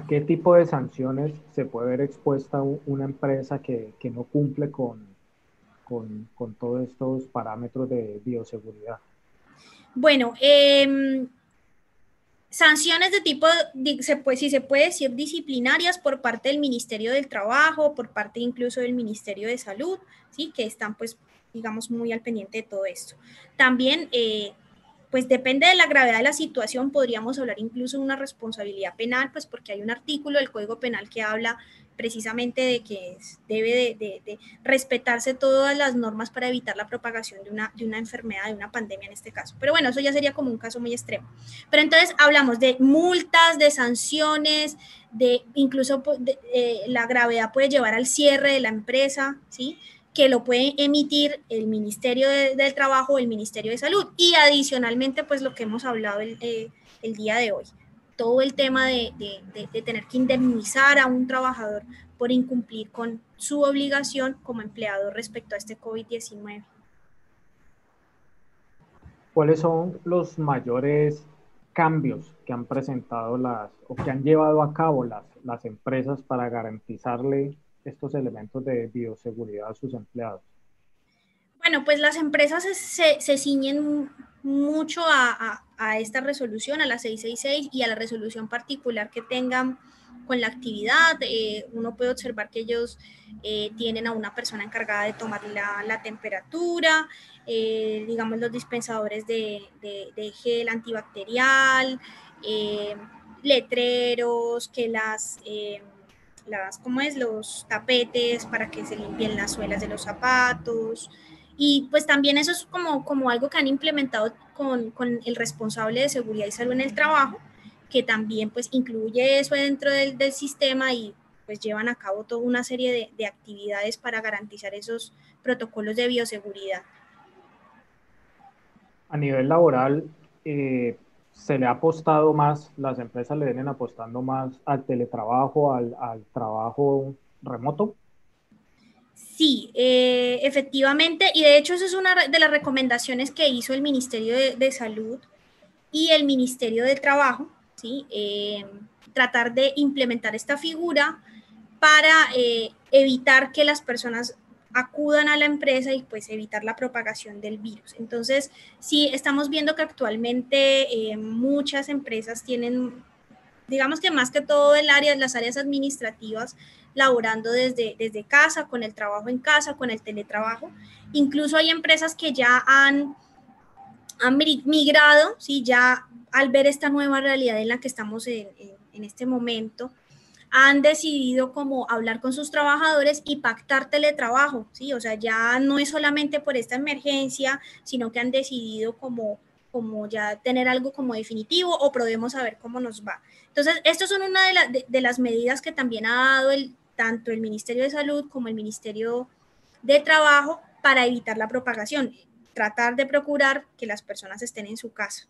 ¿A qué tipo de sanciones se puede ver expuesta una empresa que, que no cumple con, con, con, todos estos parámetros de bioseguridad? Bueno, eh, sanciones de tipo, se puede, si se puede decir, disciplinarias por parte del Ministerio del Trabajo, por parte incluso del Ministerio de Salud, ¿sí? que están pues, digamos, muy al pendiente de todo esto. También, eh, pues depende de la gravedad de la situación, podríamos hablar incluso de una responsabilidad penal, pues porque hay un artículo del Código Penal que habla precisamente de que debe de, respetarse todas las normas para evitar la propagación de una, de una enfermedad, de una pandemia en este caso. Pero bueno, eso ya sería como un caso muy extremo. Pero entonces hablamos de multas, de sanciones, de incluso pues, eh, la gravedad puede llevar al cierre de la empresa, ¿sí? Que lo puede emitir el Ministerio del Trabajo o el Ministerio de Salud. Y adicionalmente, pues lo que hemos hablado el, eh, el día de hoy todo el tema de, tener que indemnizar a un trabajador por incumplir con su obligación como empleado respecto a este COVID-19. ¿Cuáles son los mayores cambios que han presentado las o que han llevado a cabo las, las empresas para garantizarle estos elementos de bioseguridad a sus empleados? Bueno, pues las empresas se, se ciñen mucho a, esta resolución, a la 666 y a la resolución particular que tengan con la actividad. Eh, uno puede observar que ellos eh, tienen a una persona encargada de tomar la, temperatura, eh, digamos los dispensadores de, gel antibacterial, letreros, que las las, ¿cómo es? Los tapetes para que se limpien las suelas de los zapatos, y pues también eso es como, como algo que han implementado con, con, el responsable de seguridad y salud en el trabajo, que también pues incluye eso dentro del, del sistema y pues llevan a cabo toda una serie de, de, actividades para garantizar esos protocolos de bioseguridad. A nivel laboral, eh, se le ha apostado más, las empresas le vienen apostando más al teletrabajo, al, trabajo remoto. Sí, eh, efectivamente, y de hecho eso es una de las recomendaciones que hizo el Ministerio de, Salud y el Ministerio de Trabajo, ¿sí? Eh, tratar de implementar esta figura para eh, evitar que las personas acudan a la empresa y pues evitar la propagación del virus. Entonces, sí, estamos viendo que actualmente muchas empresas tienen, digamos que más que todo el área, las áreas administrativas, laborando desde, desde casa, con el trabajo en casa, con el teletrabajo. Incluso hay empresas que ya han, han migrado, ¿sí? ya al ver esta nueva realidad en la que estamos en, en, este momento, han decidido como hablar con sus trabajadores y pactar teletrabajo, ¿sí? O sea, ya no es solamente por esta emergencia, sino que han decidido como, como ya tener algo como definitivo o probemos a ver cómo nos va. Entonces, estas son una de, de, las medidas que también ha dado el, tanto el Ministerio de Salud como el Ministerio de Trabajo para evitar la propagación, tratar de procurar que las personas estén en su casa.